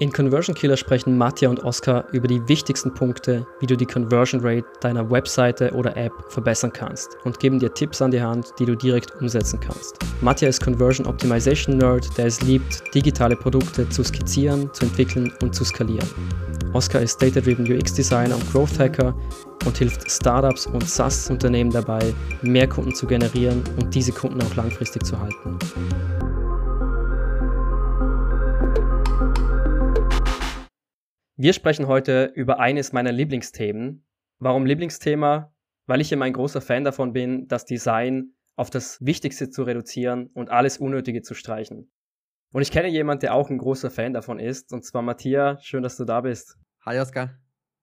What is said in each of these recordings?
In Conversion Killer sprechen Matja und Oskar über die wichtigsten Punkte, wie du die Conversion Rate deiner Webseite oder App verbessern kannst und geben dir Tipps an die Hand, die du direkt umsetzen kannst. Matja ist Conversion Optimization Nerd, der es liebt, digitale Produkte zu skizzieren, zu entwickeln und zu skalieren. Oskar ist Data-Driven UX Designer und Growth Hacker und hilft Startups und SaaS-Unternehmen dabei, mehr Kunden zu generieren und diese Kunden auch langfristig zu halten. Wir sprechen heute über eines meiner Lieblingsthemen. Warum Lieblingsthema? Weil ich immer ein großer Fan davon bin, das Design auf das Wichtigste zu reduzieren und alles Unnötige zu streichen. Und ich kenne jemanden, der auch ein großer Fan davon ist, und zwar Matthias. Schön, dass du da bist. Hi Oskar.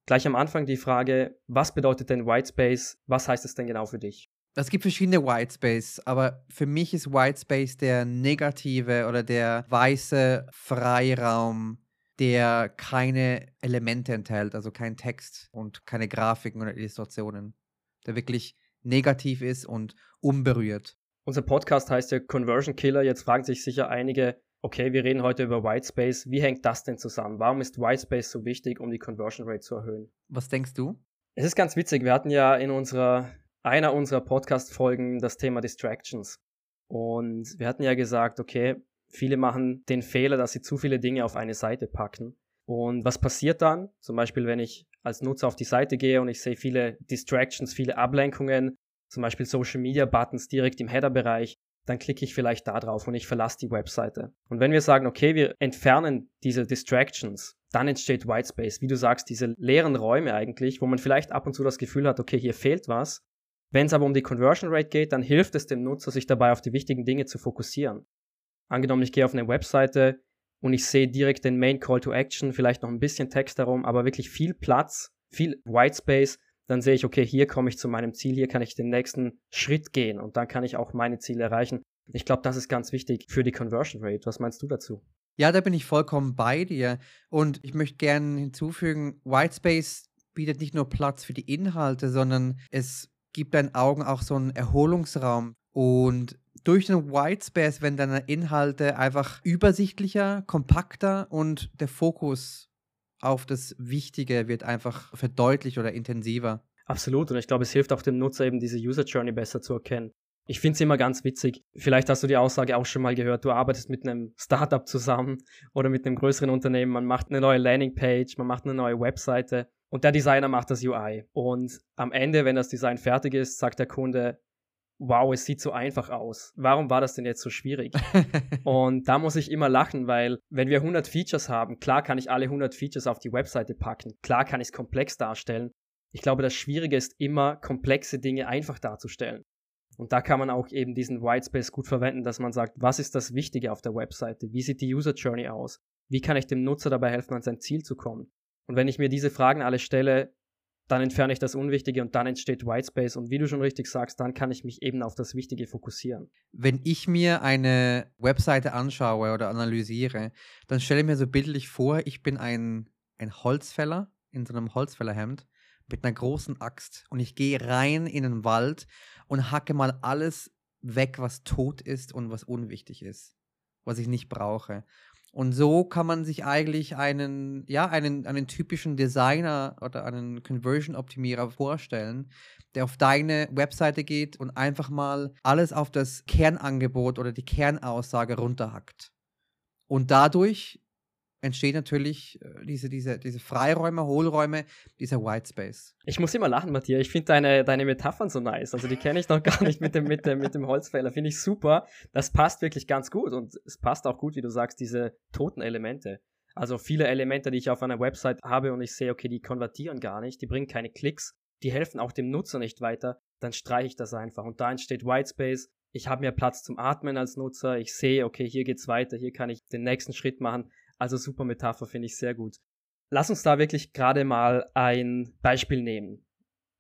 Gleich am Anfang die Frage, was bedeutet denn Whitespace? Was heißt es denn genau für dich? Es gibt verschiedene Whitespace, aber für mich ist Whitespace der negative oder der weiße Freiraum der keine Elemente enthält, also kein Text und keine Grafiken oder Illustrationen, der wirklich negativ ist und unberührt. Unser Podcast heißt ja Conversion Killer. Jetzt fragen sich sicher einige, okay, wir reden heute über Whitespace. Wie hängt das denn zusammen? Warum ist Whitespace so wichtig, um die Conversion Rate zu erhöhen? Was denkst du? Es ist ganz witzig. Wir hatten ja in unserer, einer unserer Podcast-Folgen das Thema Distractions. Und wir hatten ja gesagt, okay, Viele machen den Fehler, dass sie zu viele Dinge auf eine Seite packen. Und was passiert dann? Zum Beispiel, wenn ich als Nutzer auf die Seite gehe und ich sehe viele Distractions, viele Ablenkungen, zum Beispiel Social Media Buttons direkt im Header-Bereich, dann klicke ich vielleicht da drauf und ich verlasse die Webseite. Und wenn wir sagen, okay, wir entfernen diese Distractions, dann entsteht Whitespace, wie du sagst, diese leeren Räume eigentlich, wo man vielleicht ab und zu das Gefühl hat, okay, hier fehlt was. Wenn es aber um die Conversion Rate geht, dann hilft es dem Nutzer, sich dabei auf die wichtigen Dinge zu fokussieren. Angenommen, ich gehe auf eine Webseite und ich sehe direkt den Main Call to Action, vielleicht noch ein bisschen Text darum, aber wirklich viel Platz, viel White Space, dann sehe ich, okay, hier komme ich zu meinem Ziel, hier kann ich den nächsten Schritt gehen und dann kann ich auch meine Ziele erreichen. Ich glaube, das ist ganz wichtig für die Conversion Rate. Was meinst du dazu? Ja, da bin ich vollkommen bei dir. Und ich möchte gerne hinzufügen, Whitespace bietet nicht nur Platz für die Inhalte, sondern es gibt deinen Augen auch so einen Erholungsraum. Und durch den Whitespace werden deine Inhalte einfach übersichtlicher, kompakter und der Fokus auf das Wichtige wird einfach verdeutlicht oder intensiver. Absolut. Und ich glaube, es hilft auch dem Nutzer eben diese User Journey besser zu erkennen. Ich finde es immer ganz witzig. Vielleicht hast du die Aussage auch schon mal gehört. Du arbeitest mit einem Startup zusammen oder mit einem größeren Unternehmen. Man macht eine neue Landingpage, man macht eine neue Webseite und der Designer macht das UI. Und am Ende, wenn das Design fertig ist, sagt der Kunde, wow, es sieht so einfach aus. Warum war das denn jetzt so schwierig? und da muss ich immer lachen, weil wenn wir 100 Features haben, klar kann ich alle 100 Features auf die Webseite packen, klar kann ich es komplex darstellen. Ich glaube, das Schwierige ist immer, komplexe Dinge einfach darzustellen. Und da kann man auch eben diesen Whitespace gut verwenden, dass man sagt, was ist das Wichtige auf der Webseite? Wie sieht die User Journey aus? Wie kann ich dem Nutzer dabei helfen, an sein Ziel zu kommen? Und wenn ich mir diese Fragen alle stelle, dann entferne ich das Unwichtige und dann entsteht Whitespace. Und wie du schon richtig sagst, dann kann ich mich eben auf das Wichtige fokussieren. Wenn ich mir eine Webseite anschaue oder analysiere, dann stelle ich mir so bildlich vor, ich bin ein, ein Holzfäller in so einem Holzfällerhemd mit einer großen Axt und ich gehe rein in den Wald und hacke mal alles weg, was tot ist und was unwichtig ist, was ich nicht brauche. Und so kann man sich eigentlich einen, ja, einen, einen typischen Designer oder einen Conversion-Optimierer vorstellen, der auf deine Webseite geht und einfach mal alles auf das Kernangebot oder die Kernaussage runterhackt. Und dadurch entstehen natürlich äh, diese, diese, diese Freiräume, Hohlräume, dieser Whitespace. Ich muss immer lachen, Matthias. Ich finde deine, deine Metaphern so nice. Also die kenne ich noch gar nicht mit dem, mit dem, mit dem Holzfäller. Finde ich super. Das passt wirklich ganz gut. Und es passt auch gut, wie du sagst, diese toten Elemente. Also viele Elemente, die ich auf einer Website habe und ich sehe, okay, die konvertieren gar nicht, die bringen keine Klicks, die helfen auch dem Nutzer nicht weiter, dann streiche ich das einfach. Und da entsteht Whitespace. Ich habe mehr Platz zum Atmen als Nutzer. Ich sehe, okay, hier geht's weiter, hier kann ich den nächsten Schritt machen. Also super Metapher, finde ich sehr gut. Lass uns da wirklich gerade mal ein Beispiel nehmen.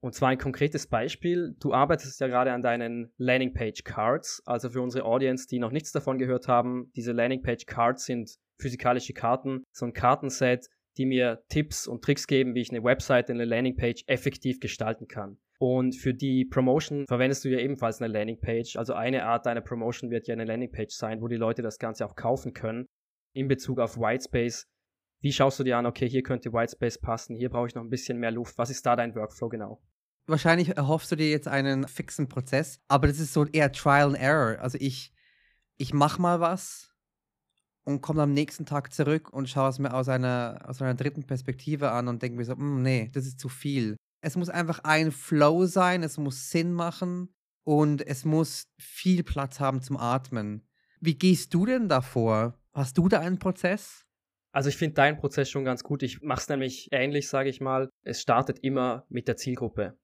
Und zwar ein konkretes Beispiel. Du arbeitest ja gerade an deinen Landingpage Cards. Also für unsere Audience, die noch nichts davon gehört haben, diese Landingpage Cards sind physikalische Karten, so ein Kartenset, die mir Tipps und Tricks geben, wie ich eine Website, eine Landingpage effektiv gestalten kann. Und für die Promotion verwendest du ja ebenfalls eine Landingpage. Also eine Art deiner Promotion wird ja eine Landingpage sein, wo die Leute das Ganze auch kaufen können in Bezug auf Whitespace, Wie schaust du dir an, okay, hier könnte Whitespace passen, hier brauche ich noch ein bisschen mehr Luft. Was ist da dein Workflow genau? Wahrscheinlich erhoffst du dir jetzt einen fixen Prozess, aber das ist so eher Trial and Error. Also ich, ich mache mal was und komme am nächsten Tag zurück und schaue es mir aus einer, aus einer dritten Perspektive an und denke mir so, hm, nee, das ist zu viel. Es muss einfach ein Flow sein, es muss Sinn machen und es muss viel Platz haben zum Atmen. Wie gehst du denn davor? Hast du da einen Prozess? Also ich finde deinen Prozess schon ganz gut. Ich mache es nämlich ähnlich, sage ich mal. Es startet immer mit der Zielgruppe.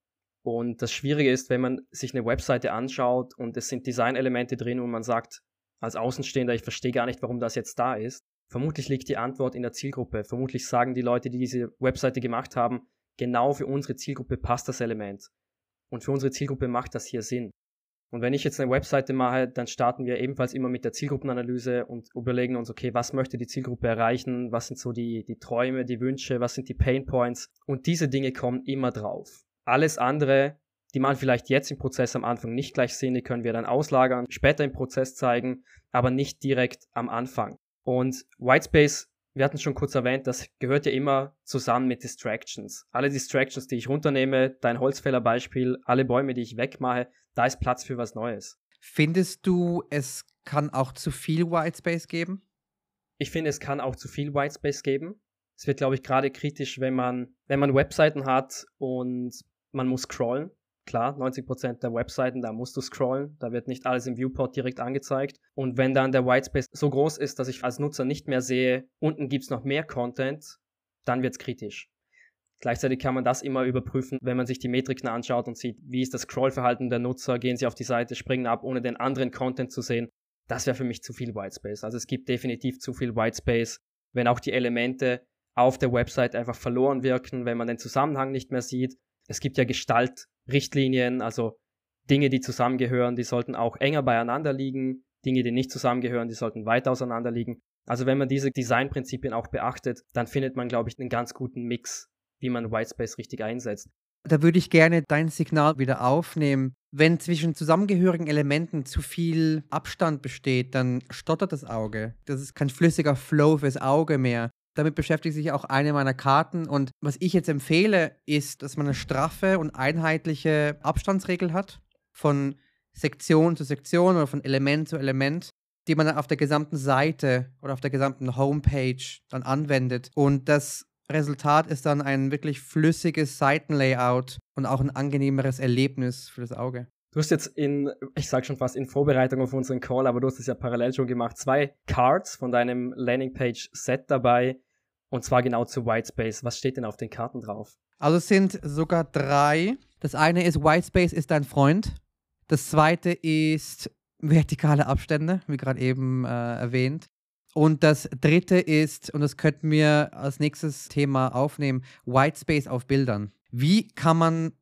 Und das Schwierige ist, wenn man sich eine Webseite anschaut und es sind Designelemente drin und man sagt als Außenstehender, ich verstehe gar nicht, warum das jetzt da ist. Vermutlich liegt die Antwort in der Zielgruppe. Vermutlich sagen die Leute, die diese Webseite gemacht haben, genau für unsere Zielgruppe passt das Element. Und für unsere Zielgruppe macht das hier Sinn. Und wenn ich jetzt eine Webseite mache, dann starten wir ebenfalls immer mit der Zielgruppenanalyse und überlegen uns, okay, was möchte die Zielgruppe erreichen? Was sind so die, die Träume, die Wünsche? Was sind die Pain Points? Und diese Dinge kommen immer drauf. Alles andere, die man vielleicht jetzt im Prozess am Anfang nicht gleich sehen, die können wir dann auslagern, später im Prozess zeigen, aber nicht direkt am Anfang. Und Whitespace wir hatten schon kurz erwähnt, das gehört ja immer zusammen mit Distractions. Alle Distractions, die ich runternehme, dein Holzfällerbeispiel, alle Bäume, die ich wegmache, da ist Platz für was Neues. Findest du, es kann auch zu viel Whitespace geben? Ich finde, es kann auch zu viel Whitespace geben. Es wird, glaube ich, gerade kritisch, wenn man, wenn man Webseiten hat und man muss scrollen. Klar, 90% der Webseiten, da musst du scrollen, da wird nicht alles im Viewport direkt angezeigt. Und wenn dann der Whitespace so groß ist, dass ich als Nutzer nicht mehr sehe, unten gibt es noch mehr Content, dann wird es kritisch. Gleichzeitig kann man das immer überprüfen, wenn man sich die Metriken anschaut und sieht, wie ist das Scrollverhalten der Nutzer, gehen sie auf die Seite, springen ab, ohne den anderen Content zu sehen. Das wäre für mich zu viel Whitespace. Also es gibt definitiv zu viel Whitespace, wenn auch die Elemente auf der Website einfach verloren wirken, wenn man den Zusammenhang nicht mehr sieht. Es gibt ja Gestalt Richtlinien, also Dinge, die zusammengehören, die sollten auch enger beieinander liegen. Dinge, die nicht zusammengehören, die sollten weit auseinander liegen. Also wenn man diese Designprinzipien auch beachtet, dann findet man, glaube ich, einen ganz guten Mix, wie man Whitespace richtig einsetzt. Da würde ich gerne dein Signal wieder aufnehmen. Wenn zwischen zusammengehörigen Elementen zu viel Abstand besteht, dann stottert das Auge. Das ist kein flüssiger Flow fürs Auge mehr. Damit beschäftigt sich auch eine meiner Karten. Und was ich jetzt empfehle, ist, dass man eine straffe und einheitliche Abstandsregel hat. Von Sektion zu Sektion oder von Element zu Element, die man dann auf der gesamten Seite oder auf der gesamten Homepage dann anwendet. Und das Resultat ist dann ein wirklich flüssiges Seitenlayout und auch ein angenehmeres Erlebnis für das Auge. Du hast jetzt in, ich sag schon fast in Vorbereitung auf unseren Call, aber du hast es ja parallel schon gemacht, zwei Cards von deinem Landingpage-Set dabei und zwar genau zu Whitespace. Was steht denn auf den Karten drauf? Also es sind sogar drei. Das eine ist Whitespace ist dein Freund. Das zweite ist vertikale Abstände, wie gerade eben äh, erwähnt. Und das dritte ist, und das könnten wir als nächstes Thema aufnehmen, Whitespace auf Bildern. Wie kann man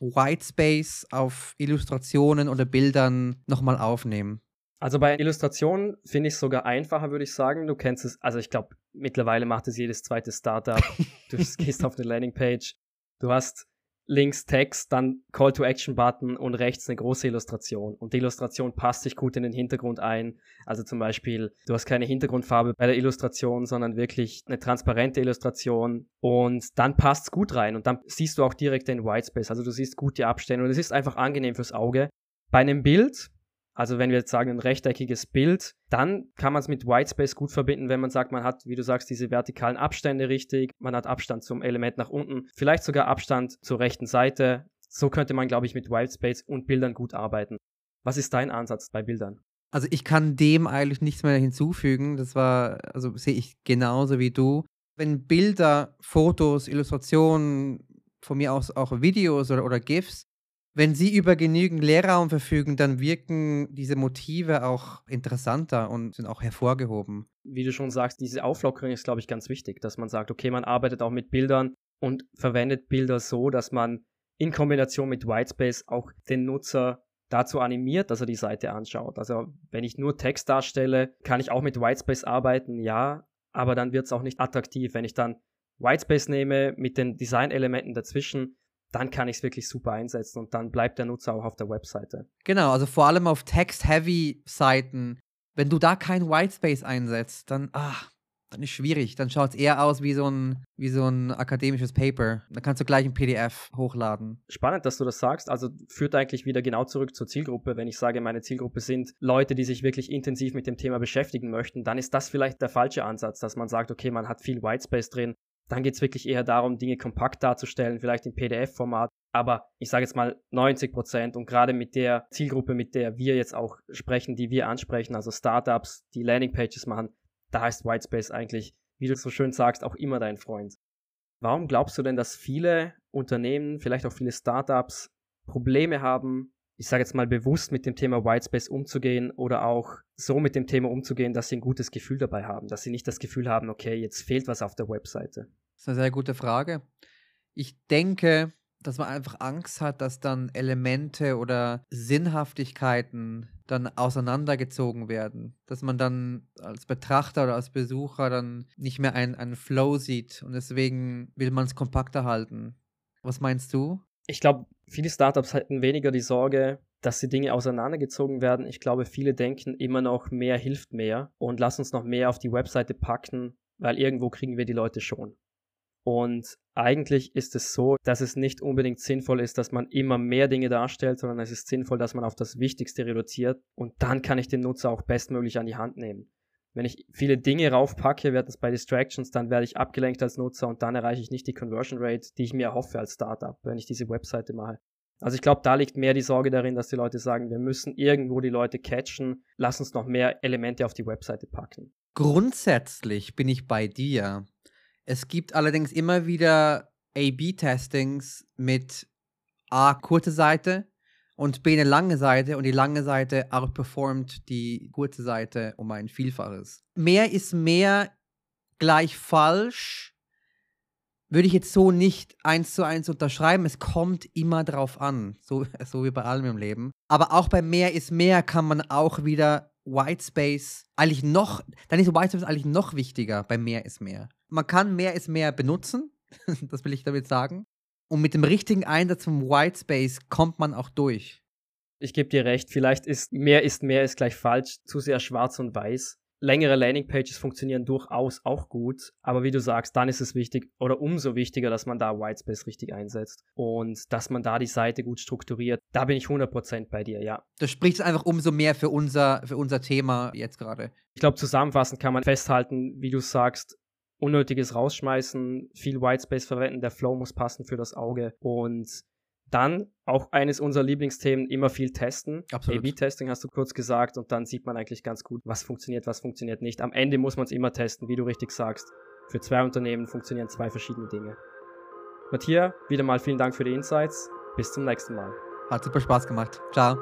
Whitespace auf Illustrationen oder Bildern nochmal aufnehmen? Also bei Illustrationen finde ich es sogar einfacher, würde ich sagen. Du kennst es, also ich glaube, mittlerweile macht es jedes zweite Startup. du gehst auf eine Landingpage, du hast links Text, dann Call to Action Button und rechts eine große Illustration. Und die Illustration passt sich gut in den Hintergrund ein. Also zum Beispiel, du hast keine Hintergrundfarbe bei der Illustration, sondern wirklich eine transparente Illustration. Und dann passt es gut rein. Und dann siehst du auch direkt den Whitespace. Also du siehst gut die Abstände und es ist einfach angenehm fürs Auge. Bei einem Bild also wenn wir jetzt sagen, ein rechteckiges Bild, dann kann man es mit Whitespace gut verbinden, wenn man sagt, man hat, wie du sagst, diese vertikalen Abstände richtig, man hat Abstand zum Element nach unten, vielleicht sogar Abstand zur rechten Seite. So könnte man, glaube ich, mit Whitespace und Bildern gut arbeiten. Was ist dein Ansatz bei Bildern? Also ich kann dem eigentlich nichts mehr hinzufügen. Das war, also sehe ich genauso wie du. Wenn Bilder, Fotos, Illustrationen, von mir aus auch Videos oder, oder GIFs wenn sie über genügend Leerraum verfügen, dann wirken diese Motive auch interessanter und sind auch hervorgehoben. Wie du schon sagst, diese Auflockerung ist, glaube ich, ganz wichtig, dass man sagt, okay, man arbeitet auch mit Bildern und verwendet Bilder so, dass man in Kombination mit Whitespace auch den Nutzer dazu animiert, dass er die Seite anschaut. Also wenn ich nur Text darstelle, kann ich auch mit Whitespace arbeiten, ja, aber dann wird es auch nicht attraktiv. Wenn ich dann Whitespace nehme mit den Designelementen dazwischen, dann kann ich es wirklich super einsetzen und dann bleibt der Nutzer auch auf der Webseite. Genau, also vor allem auf Text-Heavy-Seiten, wenn du da kein Whitespace einsetzt, dann, ah, dann ist schwierig. Dann schaut es eher aus wie so, ein, wie so ein akademisches Paper. Dann kannst du gleich ein PDF hochladen. Spannend, dass du das sagst. Also führt eigentlich wieder genau zurück zur Zielgruppe. Wenn ich sage, meine Zielgruppe sind Leute, die sich wirklich intensiv mit dem Thema beschäftigen möchten, dann ist das vielleicht der falsche Ansatz, dass man sagt, okay, man hat viel Whitespace drin. Dann geht es wirklich eher darum, Dinge kompakt darzustellen, vielleicht im PDF-Format. Aber ich sage jetzt mal 90 Prozent und gerade mit der Zielgruppe, mit der wir jetzt auch sprechen, die wir ansprechen, also Startups, die Landingpages machen, da ist Whitespace eigentlich, wie du so schön sagst, auch immer dein Freund. Warum glaubst du denn, dass viele Unternehmen, vielleicht auch viele Startups, Probleme haben, ich sage jetzt mal bewusst mit dem Thema Whitespace umzugehen oder auch so mit dem Thema umzugehen, dass sie ein gutes Gefühl dabei haben, dass sie nicht das Gefühl haben, okay, jetzt fehlt was auf der Webseite? Das ist eine sehr gute Frage. Ich denke, dass man einfach Angst hat, dass dann Elemente oder Sinnhaftigkeiten dann auseinandergezogen werden. Dass man dann als Betrachter oder als Besucher dann nicht mehr einen, einen Flow sieht und deswegen will man es kompakter halten. Was meinst du? Ich glaube, viele Startups hätten weniger die Sorge, dass die Dinge auseinandergezogen werden. Ich glaube, viele denken immer noch, mehr hilft mehr und lass uns noch mehr auf die Webseite packen, weil irgendwo kriegen wir die Leute schon. Und eigentlich ist es so, dass es nicht unbedingt sinnvoll ist, dass man immer mehr Dinge darstellt, sondern es ist sinnvoll, dass man auf das Wichtigste reduziert und dann kann ich den Nutzer auch bestmöglich an die Hand nehmen. Wenn ich viele Dinge raufpacke, werden es bei Distractions, dann werde ich abgelenkt als Nutzer und dann erreiche ich nicht die Conversion Rate, die ich mir erhoffe als Startup, wenn ich diese Webseite mache. Also ich glaube, da liegt mehr die Sorge darin, dass die Leute sagen, wir müssen irgendwo die Leute catchen, lass uns noch mehr Elemente auf die Webseite packen. Grundsätzlich bin ich bei dir. Es gibt allerdings immer wieder A-B-Testings mit A, kurze Seite und B, eine lange Seite und die lange Seite outperformt die kurze Seite um ein Vielfaches. Mehr ist mehr gleich falsch, würde ich jetzt so nicht eins zu eins unterschreiben. Es kommt immer drauf an, so, so wie bei allem im Leben. Aber auch bei mehr ist mehr kann man auch wieder Whitespace eigentlich noch, dann ist Whitespace eigentlich noch wichtiger bei mehr ist mehr. Man kann mehr ist mehr benutzen, das will ich damit sagen. Und mit dem richtigen Einsatz vom Whitespace kommt man auch durch. Ich gebe dir recht, vielleicht ist mehr ist mehr ist gleich falsch, zu sehr schwarz und weiß längere Landingpages funktionieren durchaus auch gut, aber wie du sagst, dann ist es wichtig oder umso wichtiger, dass man da Whitespace richtig einsetzt und dass man da die Seite gut strukturiert. Da bin ich 100% bei dir, ja. Das spricht einfach umso mehr für unser, für unser Thema jetzt gerade. Ich glaube, zusammenfassend kann man festhalten, wie du sagst, unnötiges rausschmeißen, viel Whitespace verwenden, der Flow muss passen für das Auge und dann auch eines unserer Lieblingsthemen, immer viel testen. A-B-Testing hast du kurz gesagt und dann sieht man eigentlich ganz gut, was funktioniert, was funktioniert nicht. Am Ende muss man es immer testen, wie du richtig sagst. Für zwei Unternehmen funktionieren zwei verschiedene Dinge. Matthias, wieder mal vielen Dank für die Insights. Bis zum nächsten Mal. Hat super Spaß gemacht. Ciao.